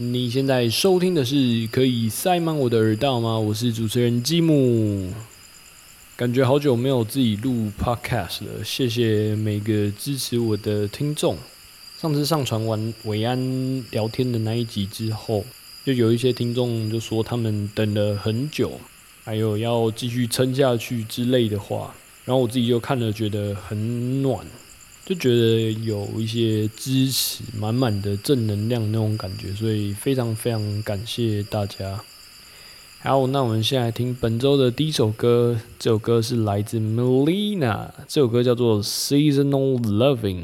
你现在收听的是可以塞满我的耳道吗？我是主持人吉姆，感觉好久没有自己录 podcast 了，谢谢每个支持我的听众。上次上传完伟安聊天的那一集之后，就有一些听众就说他们等了很久，还有要继续撑下去之类的话，然后我自己就看了，觉得很暖。就觉得有一些支持，满满的正能量那种感觉，所以非常非常感谢大家。好，那我们现在听本周的第一首歌，这首歌是来自 Melina，这首歌叫做《Seasonal Loving》。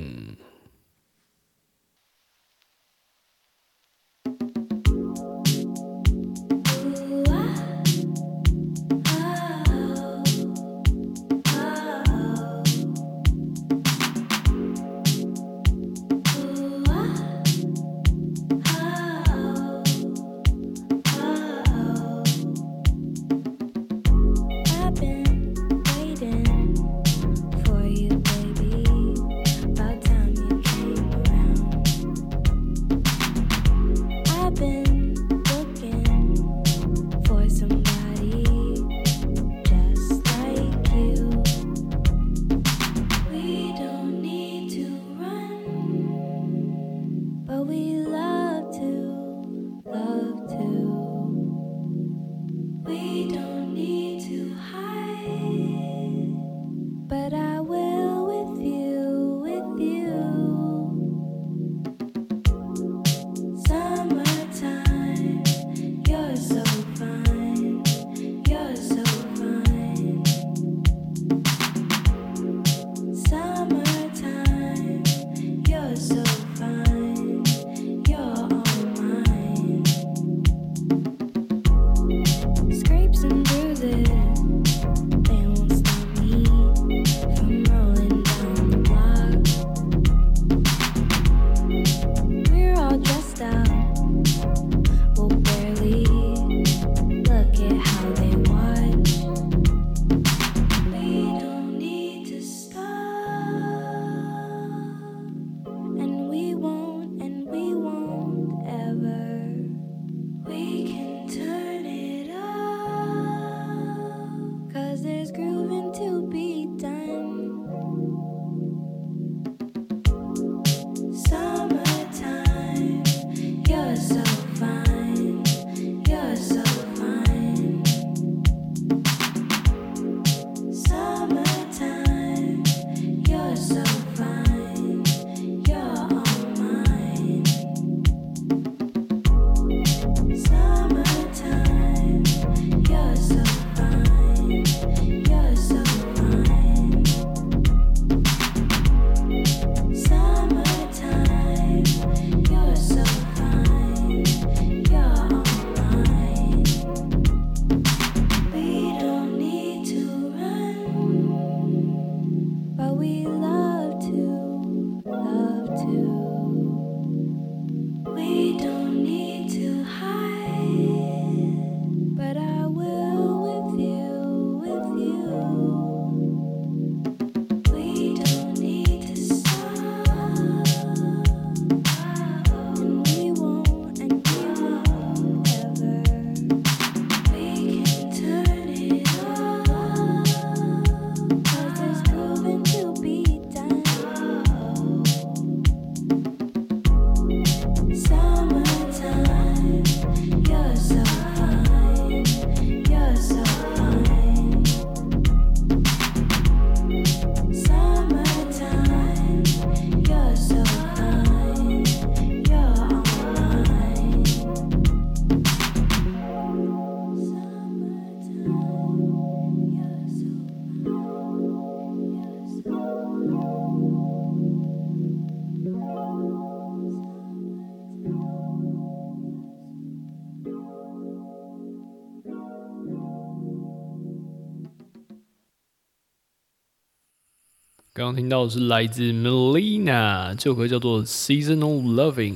刚听到的是来自 Melina，这首歌叫做《Seasonal Loving》。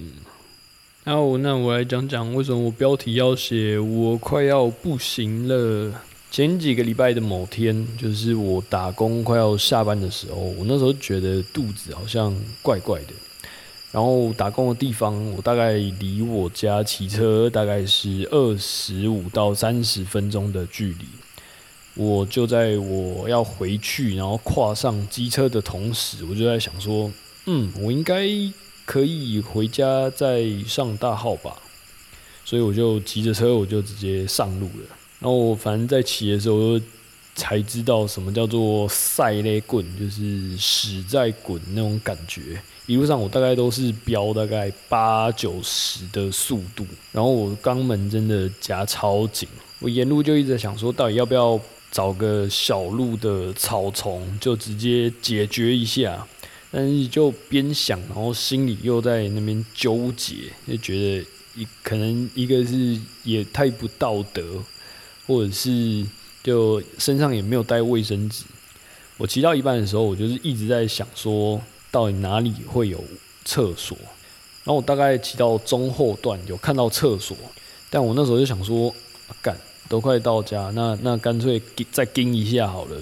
好，那我来讲讲为什么我标题要写“我快要不行了”。前几个礼拜的某天，就是我打工快要下班的时候，我那时候觉得肚子好像怪怪的，然后打工的地方，我大概离我家骑车大概是二十五到三十分钟的距离。我就在我要回去，然后跨上机车的同时，我就在想说，嗯，我应该可以回家再上大号吧。所以我就骑着车，我就直接上路了。然后我反正在骑的时候，才知道什么叫做赛雷滚，就是屎在滚那种感觉。一路上我大概都是飙大概八九十的速度，然后我肛门真的夹超紧，我沿路就一直在想说，到底要不要找个小路的草丛就直接解决一下，但是就边想，然后心里又在那边纠结，就觉得一可能一个是也太不道德，或者是就身上也没有带卫生纸。我骑到一半的时候，我就是一直在想说。到底哪里会有厕所？然后我大概骑到中后段有看到厕所，但我那时候就想说，干都快到家，那那干脆再盯一下好了。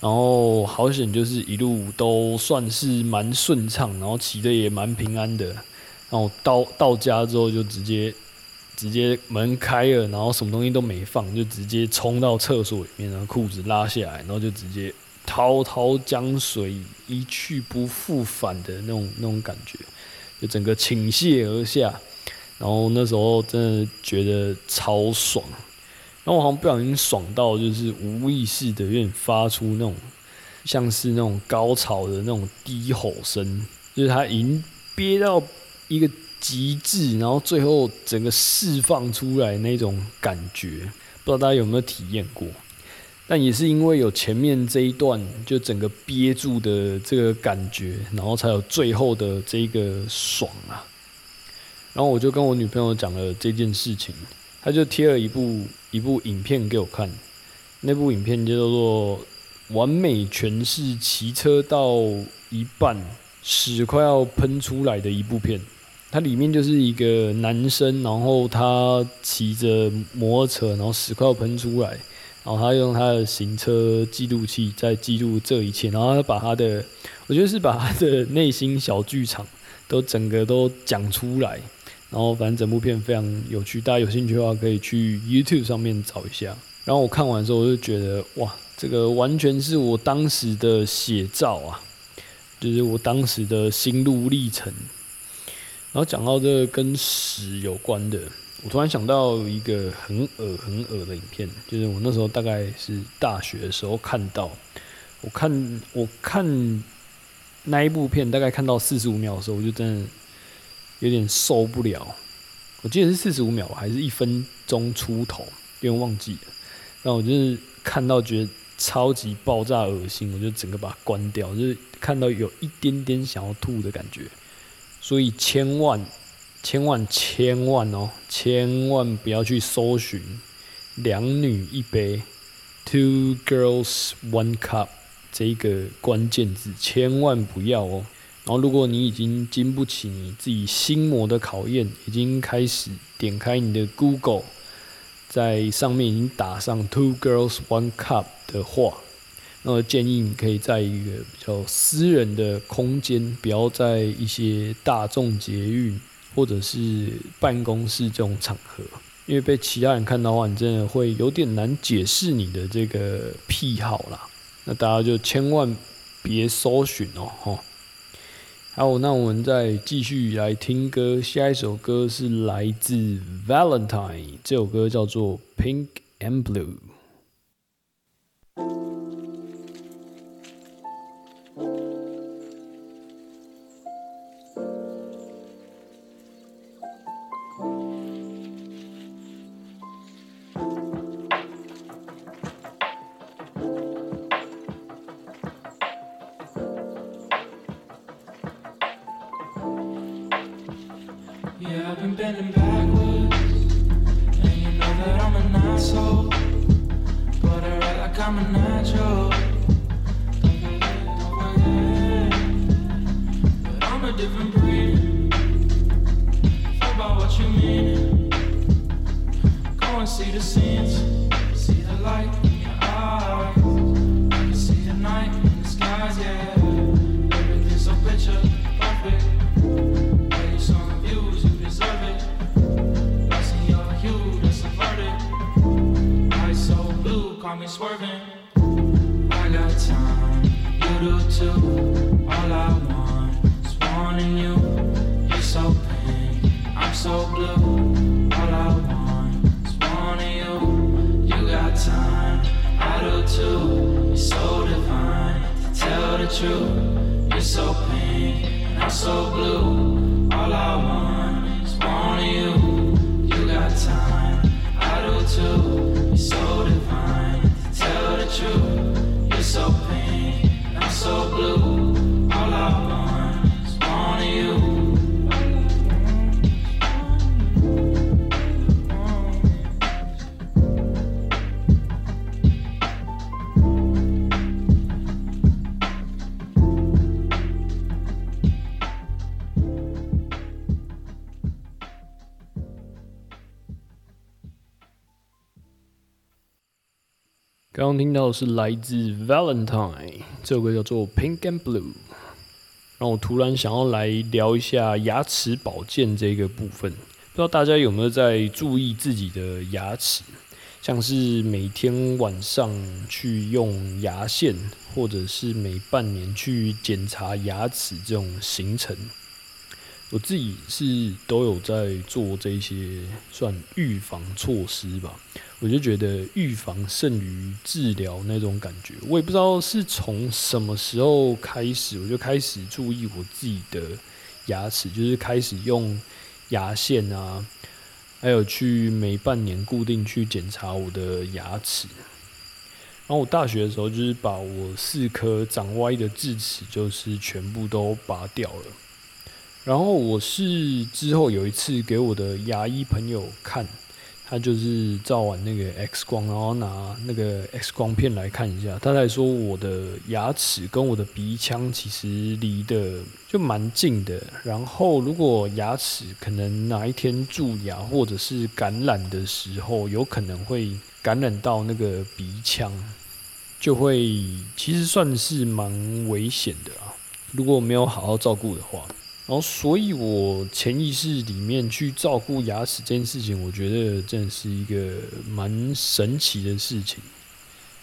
然后好险，就是一路都算是蛮顺畅，然后骑的也蛮平安的。然后到到家之后就直接直接门开了，然后什么东西都没放，就直接冲到厕所里面，然后裤子拉下来，然后就直接。滔滔江水一去不复返的那种那种感觉，就整个倾泻而下，然后那时候真的觉得超爽，然后我好像不小心爽到，就是无意识的有点发出那种像是那种高潮的那种低吼声，就是他已经憋到一个极致，然后最后整个释放出来那种感觉，不知道大家有没有体验过？但也是因为有前面这一段就整个憋住的这个感觉，然后才有最后的这个爽啊。然后我就跟我女朋友讲了这件事情，她就贴了一部一部影片给我看。那部影片叫做《完美诠释骑车到一半屎快要喷出来的一部片》。它里面就是一个男生，然后他骑着摩托车，然后屎快要喷出来。然后他用他的行车记录器在记录这一切，然后他把他的，我觉得是把他的内心小剧场都整个都讲出来。然后反正整部片非常有趣，大家有兴趣的话可以去 YouTube 上面找一下。然后我看完之后我就觉得，哇，这个完全是我当时的写照啊，就是我当时的心路历程。然后讲到这个跟屎有关的。我突然想到一个很恶很恶的影片，就是我那时候大概是大学的时候看到，我看我看那一部片，大概看到四十五秒的时候，我就真的有点受不了。我记得是四十五秒还是一分钟出头，有点忘记了。然后我就是看到觉得超级爆炸恶心，我就整个把它关掉，就是看到有一点点想要吐的感觉。所以千万。千万千万哦，千万不要去搜寻“两女一杯 ”（Two Girls One Cup） 这一个关键字，千万不要哦。然后，如果你已经经不起你自己心魔的考验，已经开始点开你的 Google，在上面已经打上 “Two Girls One Cup” 的话，那我建议你可以在一个比较私人的空间，不要在一些大众捷运。或者是办公室这种场合，因为被其他人看到的话，你真的会有点难解释你的这个癖好啦。那大家就千万别搜寻哦，哈。好，那我们再继续来听歌，下一首歌是来自 Valentine，这首歌叫做 Pink and Blue。the sins, see the light. 刚刚听到的是来自 Valentine 这首歌叫做《Pink and Blue》，让我突然想要来聊一下牙齿保健这个部分。不知道大家有没有在注意自己的牙齿，像是每天晚上去用牙线，或者是每半年去检查牙齿这种行程。我自己是都有在做这些算预防措施吧。我就觉得预防胜于治疗那种感觉。我也不知道是从什么时候开始，我就开始注意我自己的牙齿，就是开始用牙线啊，还有去每半年固定去检查我的牙齿。然后我大学的时候，就是把我四颗长歪的智齿，就是全部都拔掉了。然后我是之后有一次给我的牙医朋友看。他就是照完那个 X 光，然后拿那个 X 光片来看一下，他才说我的牙齿跟我的鼻腔其实离得就蛮近的。然后如果牙齿可能哪一天蛀牙或者是感染的时候，有可能会感染到那个鼻腔，就会其实算是蛮危险的啊。如果没有好好照顾的话。然后，所以我潜意识里面去照顾牙齿这件事情，我觉得真的是一个蛮神奇的事情。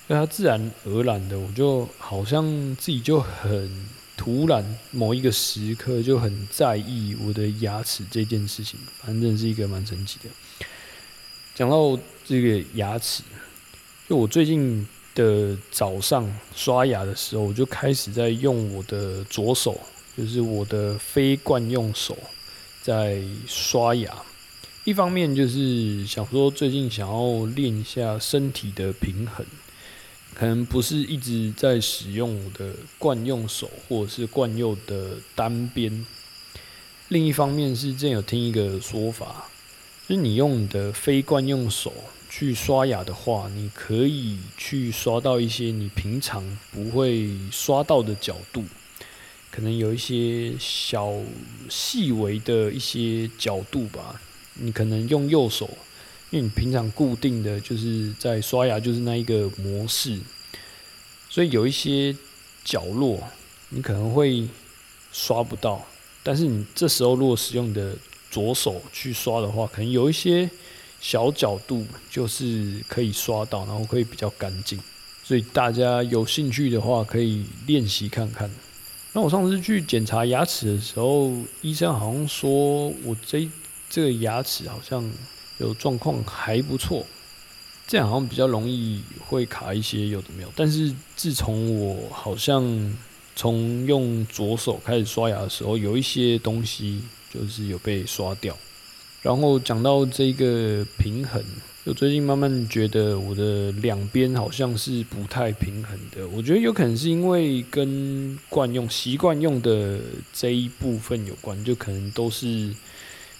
那它自然而然的，我就好像自己就很突然某一个时刻就很在意我的牙齿这件事情，反正是一个蛮神奇的。讲到这个牙齿，就我最近的早上刷牙的时候，我就开始在用我的左手。就是我的非惯用手在刷牙，一方面就是想说最近想要练一下身体的平衡，可能不是一直在使用我的惯用手或者是惯用的单边。另一方面是之前有听一个说法，就是你用你的非惯用手去刷牙的话，你可以去刷到一些你平常不会刷到的角度。可能有一些小细微的一些角度吧，你可能用右手，因为你平常固定的就是在刷牙就是那一个模式，所以有一些角落你可能会刷不到，但是你这时候如果使用你的左手去刷的话，可能有一些小角度就是可以刷到，然后会比较干净，所以大家有兴趣的话可以练习看看。那我上次去检查牙齿的时候，医生好像说我这这个牙齿好像有状况还不错，这样好像比较容易会卡一些有的没有。但是自从我好像从用左手开始刷牙的时候，有一些东西就是有被刷掉。然后讲到这个平衡。我最近慢慢觉得我的两边好像是不太平衡的，我觉得有可能是因为跟惯用习惯用的这一部分有关，就可能都是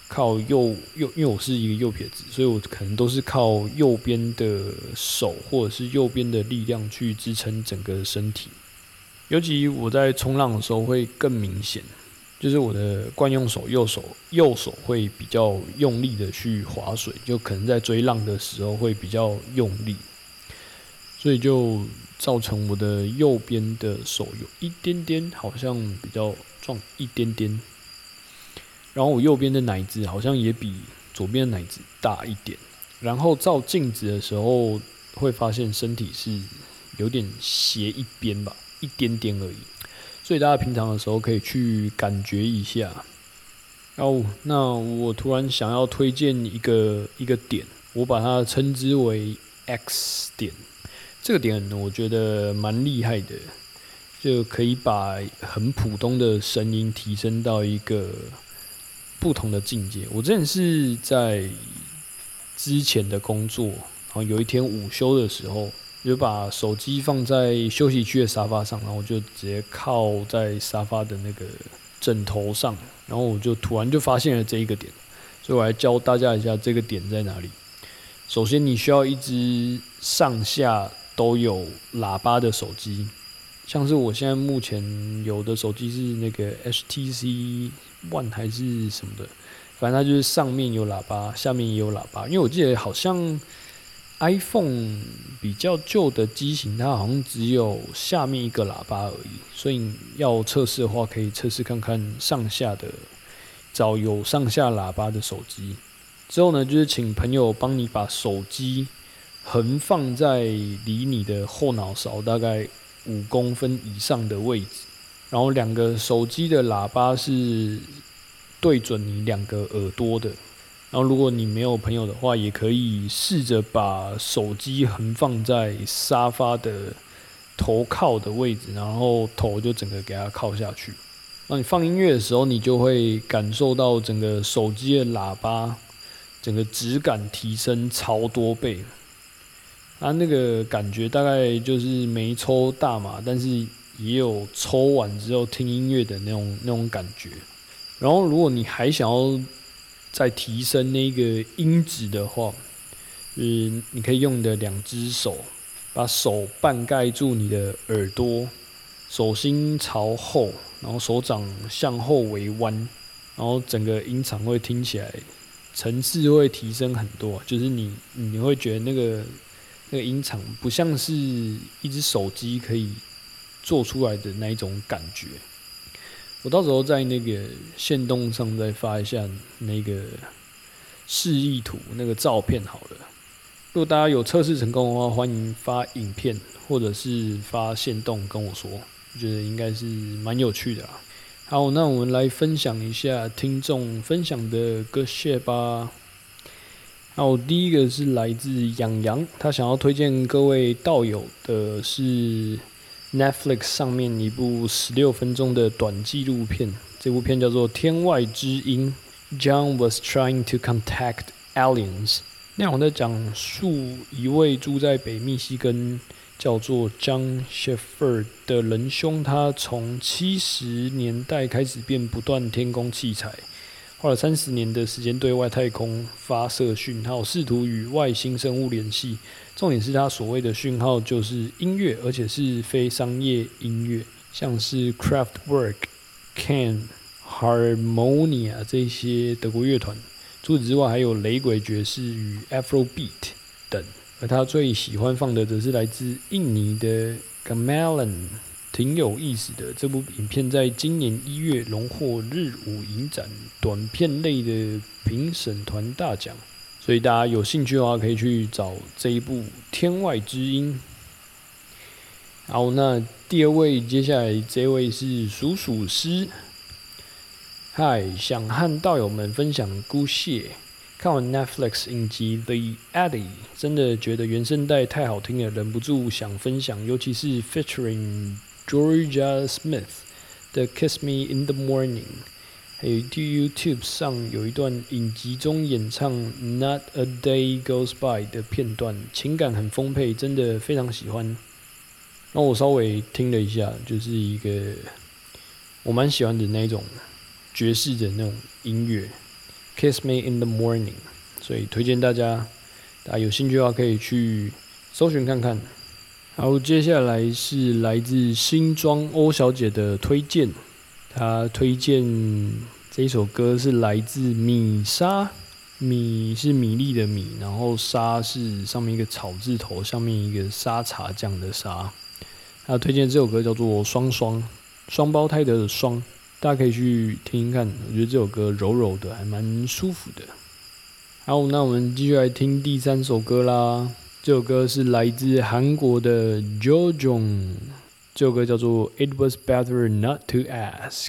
靠右右，因为我是一个右撇子，所以我可能都是靠右边的手或者是右边的力量去支撑整个身体，尤其我在冲浪的时候会更明显。就是我的惯用手，右手右手会比较用力的去划水，就可能在追浪的时候会比较用力，所以就造成我的右边的手有一点点好像比较壮一点点，然后我右边的奶子好像也比左边的奶子大一点，然后照镜子的时候会发现身体是有点斜一边吧，一点点而已。所以大家平常的时候可以去感觉一下。哦，那我突然想要推荐一个一个点，我把它称之为 X 点。这个点我觉得蛮厉害的，就可以把很普通的声音提升到一个不同的境界。我之前是在之前的工作，然后有一天午休的时候，就把手机放在休息区的沙发上，然后我就直接靠在沙发的那个枕头上。然后我就突然就发现了这一个点，所以我来教大家一下这个点在哪里。首先，你需要一只上下都有喇叭的手机，像是我现在目前有的手机是那个 HTC One 还是什么的，反正它就是上面有喇叭，下面也有喇叭。因为我记得好像 iPhone 比较旧的机型，它好像只有下面一个喇叭而已，所以要测试的话，可以测试看看上下的，找有上下喇叭的手机。之后呢，就是请朋友帮你把手机横放在离你的后脑勺大概五公分以上的位置，然后两个手机的喇叭是对准你两个耳朵的。然后如果你没有朋友的话，也可以试着把手机横放在沙发的头靠的位置，然后头就整个给它靠下去。那你放音乐的时候，你就会感受到整个手机的喇叭。整个质感提升超多倍，它那个感觉大概就是没抽大麻，但是也有抽完之后听音乐的那种那种感觉。然后，如果你还想要再提升那个音质的话，嗯你可以用你的两只手，把手半盖住你的耳朵，手心朝后，然后手掌向后围弯，然后整个音场会听起来。层次会提升很多，就是你你会觉得那个那个音场不像是一只手机可以做出来的那一种感觉。我到时候在那个线动上再发一下那个示意图那个照片好了。如果大家有测试成功的话，欢迎发影片或者是发线动跟我说，我觉得应该是蛮有趣的啦。好，那我们来分享一下听众分享的歌谢吧。好，第一个是来自养羊，他想要推荐各位道友的是 Netflix 上面一部十六分钟的短纪录片，这部片叫做《天外之音》，John was trying to contact aliens。内容在讲述一位住在北密西根。叫做 John Shepherd 的仁兄，他从七十年代开始便不断天宫器材，花了三十年的时间对外太空发射讯号，试图与外星生物联系。重点是他所谓的讯号就是音乐，而且是非商业音乐，像是 Craftwork、Can、Harmonia 这些德国乐团。除此之外，还有雷鬼爵士与 Afrobeat 等。而他最喜欢放的则是来自印尼的 Gamelan，挺有意思的。这部影片在今年一月荣获日舞影展短片类的评审团大奖，所以大家有兴趣的话可以去找这一部《天外之音》。好，那第二位，接下来这位是鼠鼠师。嗨，想和道友们分享姑谢。看完 Netflix 影集《The Addy》，真的觉得原声带太好听了，忍不住想分享。尤其是 featuring Georgia Smith 的《Kiss Me in the Morning》，还有 YouTube 上有一段影集中演唱《Not a Day Goes By》的片段，情感很丰沛，真的非常喜欢。那我稍微听了一下，就是一个我蛮喜欢的那种爵士的那种音乐。Kiss Me in the Morning，所以推荐大家，大家有兴趣的话可以去搜寻看看。好，接下来是来自新庄欧小姐的推荐，她推荐这一首歌是来自米莎，米是米粒的米，然后沙是上面一个草字头，下面一个沙茶酱的沙。她推荐这首歌叫做《双双》，双胞胎的双。大家可以去听听看，我觉得这首歌柔柔的，还蛮舒服的。好，那我们继续来听第三首歌啦。这首歌是来自韩国的 JoJo，这首歌叫做《It Was Better Not to Ask》。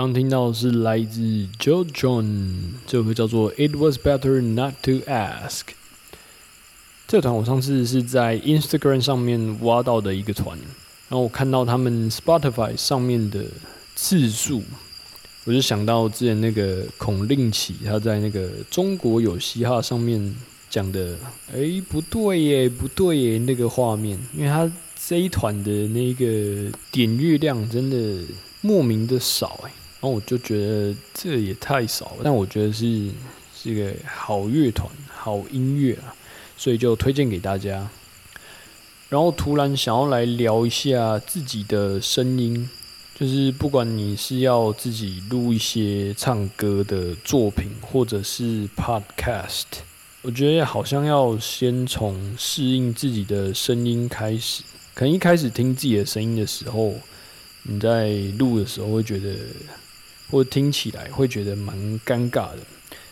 刚听到是来自 Joe John，这首歌叫做《It Was Better Not to Ask》。这团我上次是在 Instagram 上面挖到的一个团，然后我看到他们 Spotify 上面的次数，我就想到之前那个孔令奇他在那个中国有嘻哈上面讲的，哎，不对耶，不对耶，那个画面，因为他这一团的那个点阅量真的莫名的少哎。然后我就觉得这也太少了，但我觉得是是一个好乐团、好音乐啊，所以就推荐给大家。然后突然想要来聊一下自己的声音，就是不管你是要自己录一些唱歌的作品，或者是 podcast，我觉得好像要先从适应自己的声音开始。可能一开始听自己的声音的时候，你在录的时候会觉得，或听起来会觉得蛮尴尬的。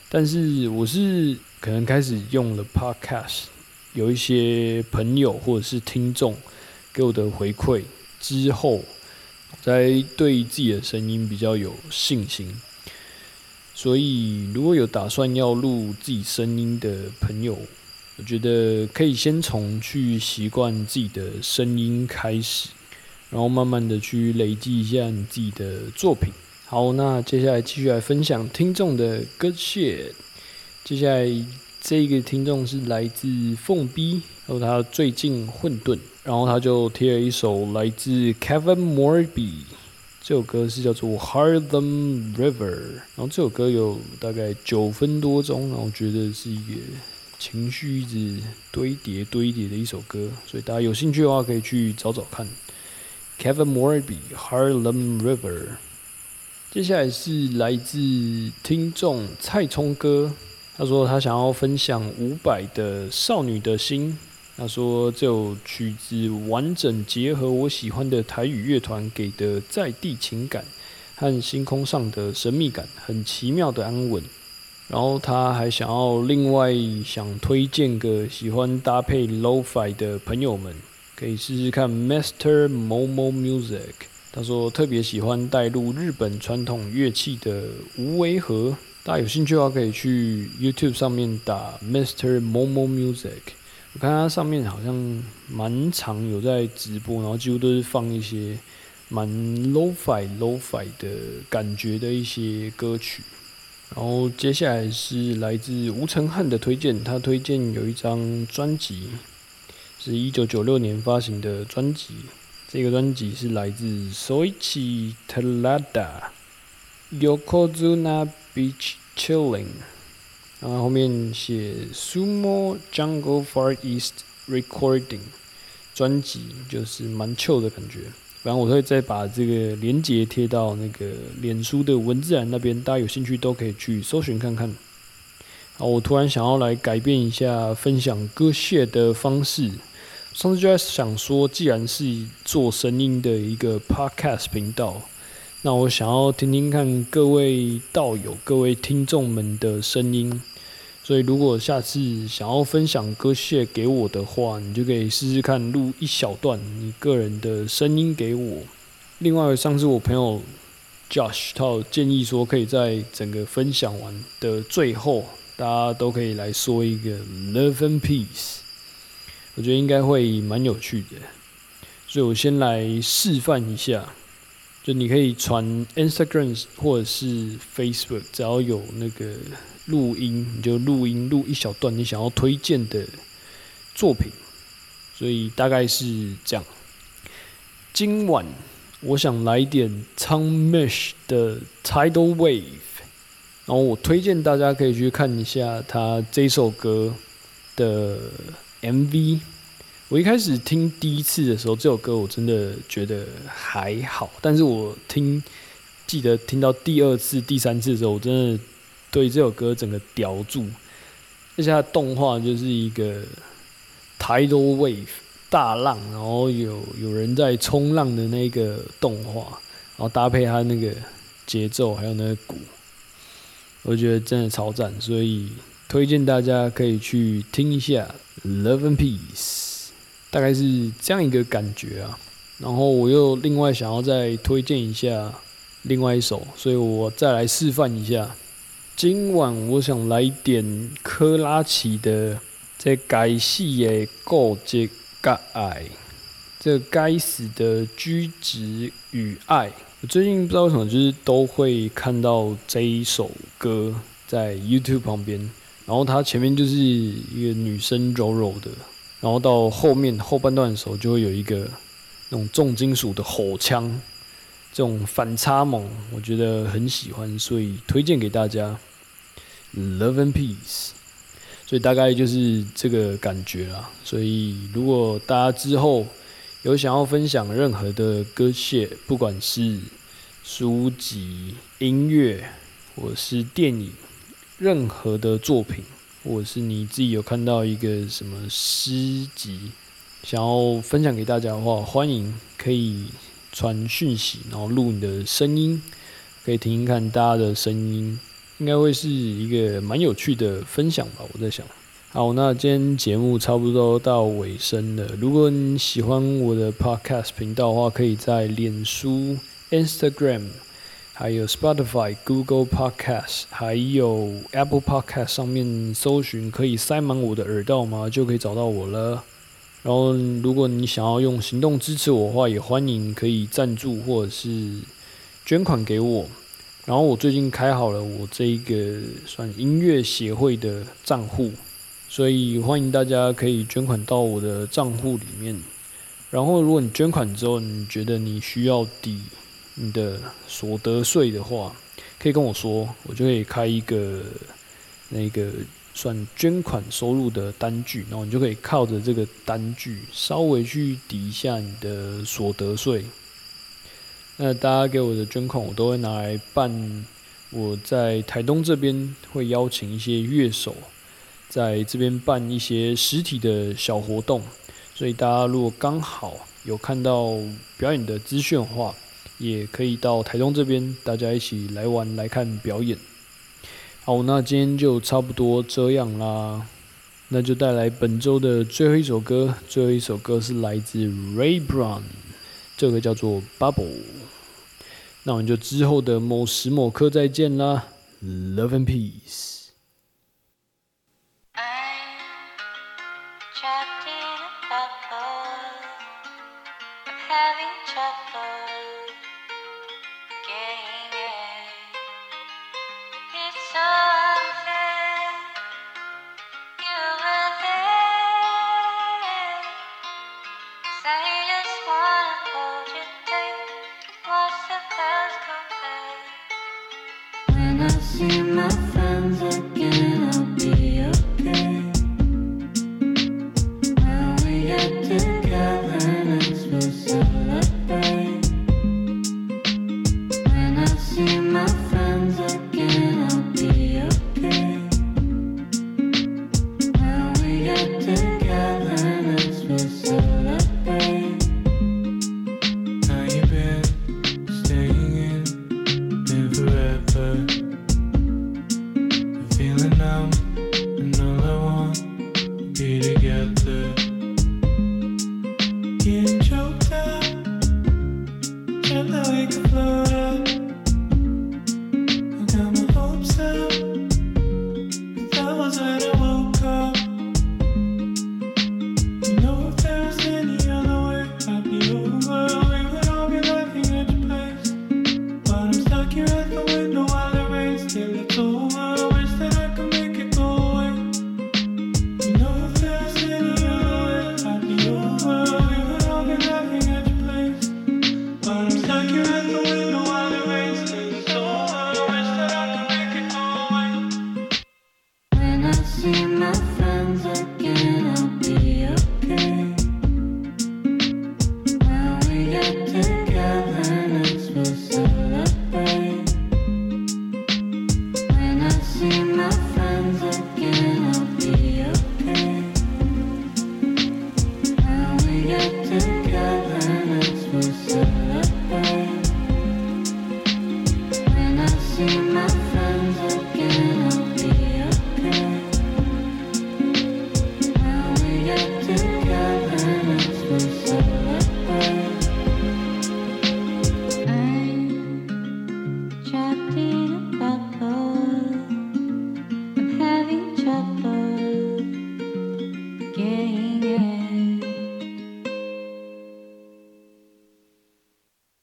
但是我是可能开始用了 podcast。有一些朋友或者是听众给我的回馈之后，在对自己的声音比较有信心。所以，如果有打算要录自己声音的朋友，我觉得可以先从去习惯自己的声音开始，然后慢慢的去累积一下你自己的作品。好，那接下来继续来分享听众的 good shit。接下来。这个听众是来自凤 B，然后他最近混沌，然后他就贴了一首来自 Kevin Morby，这首歌是叫做 Harlem River，然后这首歌有大概九分多钟，然后觉得是一个情绪一直堆叠堆叠的一首歌，所以大家有兴趣的话可以去找找看 Kevin Morby Harlem River。接下来是来自听众蔡聪哥。他说他想要分享伍佰的《少女的心》。他说这首曲子完整结合我喜欢的台语乐团给的在地情感和星空上的神秘感，很奇妙的安稳。然后他还想要另外想推荐个喜欢搭配 Lo-Fi 的朋友们，可以试试看 Master Momo Music。他说特别喜欢带入日本传统乐器的无为和。大家有兴趣的话，可以去 YouTube 上面打 Mr. Momo Music。我看他上面好像蛮常有在直播，然后几乎都是放一些蛮 Lo-Fi Lo-Fi 的感觉的一些歌曲。然后接下来是来自吴承汉的推荐，他推荐有一张专辑，是一九九六年发行的专辑。这个专辑是来自 Soichi t e l a d a Yokozuna。Beach chilling，然后后面写 Sumo Jungle Far East Recording，专辑就是蛮 chill 的感觉。然后我会再把这个链接贴到那个脸书的文字栏那边，大家有兴趣都可以去搜寻看看。好，我突然想要来改变一下分享歌谢的方式。上次就在想说，既然是做声音的一个 podcast 频道。那我想要听听看各位道友、各位听众们的声音，所以如果下次想要分享歌谢给我的话，你就可以试试看录一小段你个人的声音给我。另外，上次我朋友 Josh 他建议说，可以在整个分享完的最后，大家都可以来说一个 Love and Peace，我觉得应该会蛮有趣的，所以我先来示范一下。就你可以传 Instagram 或者是 Facebook，只要有那个录音，你就录音录一小段你想要推荐的作品。所以大概是这样。今晚我想来点 Tom Mish 的 Tidal Wave，然后我推荐大家可以去看一下他这首歌的 MV。我一开始听第一次的时候，这首歌我真的觉得还好，但是我听记得听到第二次、第三次的时候，我真的对这首歌整个叼住。而且它动画就是一个 tidal wave 大浪，然后有有人在冲浪的那个动画，然后搭配它那个节奏还有那个鼓，我觉得真的超赞，所以推荐大家可以去听一下《Love and Peace》。大概是这样一个感觉啊，然后我又另外想要再推荐一下另外一首，所以我再来示范一下。今晚我想来点科拉奇的《这该死的过节该爱》，这该死的居止与爱。我最近不知道为什么，就是都会看到这一首歌在 YouTube 旁边，然后它前面就是一个女生柔柔的。然后到后面后半段的时候，就会有一个那种重金属的吼腔，这种反差萌，我觉得很喜欢，所以推荐给大家。Love and Peace。所以大概就是这个感觉啦。所以如果大家之后有想要分享任何的歌谢，不管是书籍、音乐，或是电影，任何的作品，或者是你自己有看到一个什么诗集，想要分享给大家的话，欢迎可以传讯息，然后录你的声音，可以听听看大家的声音。应该会是一个蛮有趣的分享吧，我在想。好，那今天节目差不多到尾声了。如果你喜欢我的 Podcast 频道的话，可以在脸书、Instagram、还有 Spotify、Google Podcast、还有 Apple Podcast 上面搜寻，可以塞满我的耳道吗？就可以找到我了。然后，如果你想要用行动支持我的话，也欢迎可以赞助或者是捐款给我。然后我最近开好了我这一个算音乐协会的账户，所以欢迎大家可以捐款到我的账户里面。然后如果你捐款之后，你觉得你需要抵你的所得税的话，可以跟我说，我就可以开一个那个算捐款收入的单据，然后你就可以靠着这个单据稍微去抵一下你的所得税。那大家给我的捐款，我都会拿来办。我在台东这边会邀请一些乐手，在这边办一些实体的小活动。所以大家如果刚好有看到表演的资讯的话，也可以到台中这边，大家一起来玩来看表演。好，那今天就差不多这样啦。那就带来本周的最后一首歌，最后一首歌是来自 Ray Brown，这个叫做 Bubble。那我们就之后的某时某刻再见啦，Love and Peace。hands.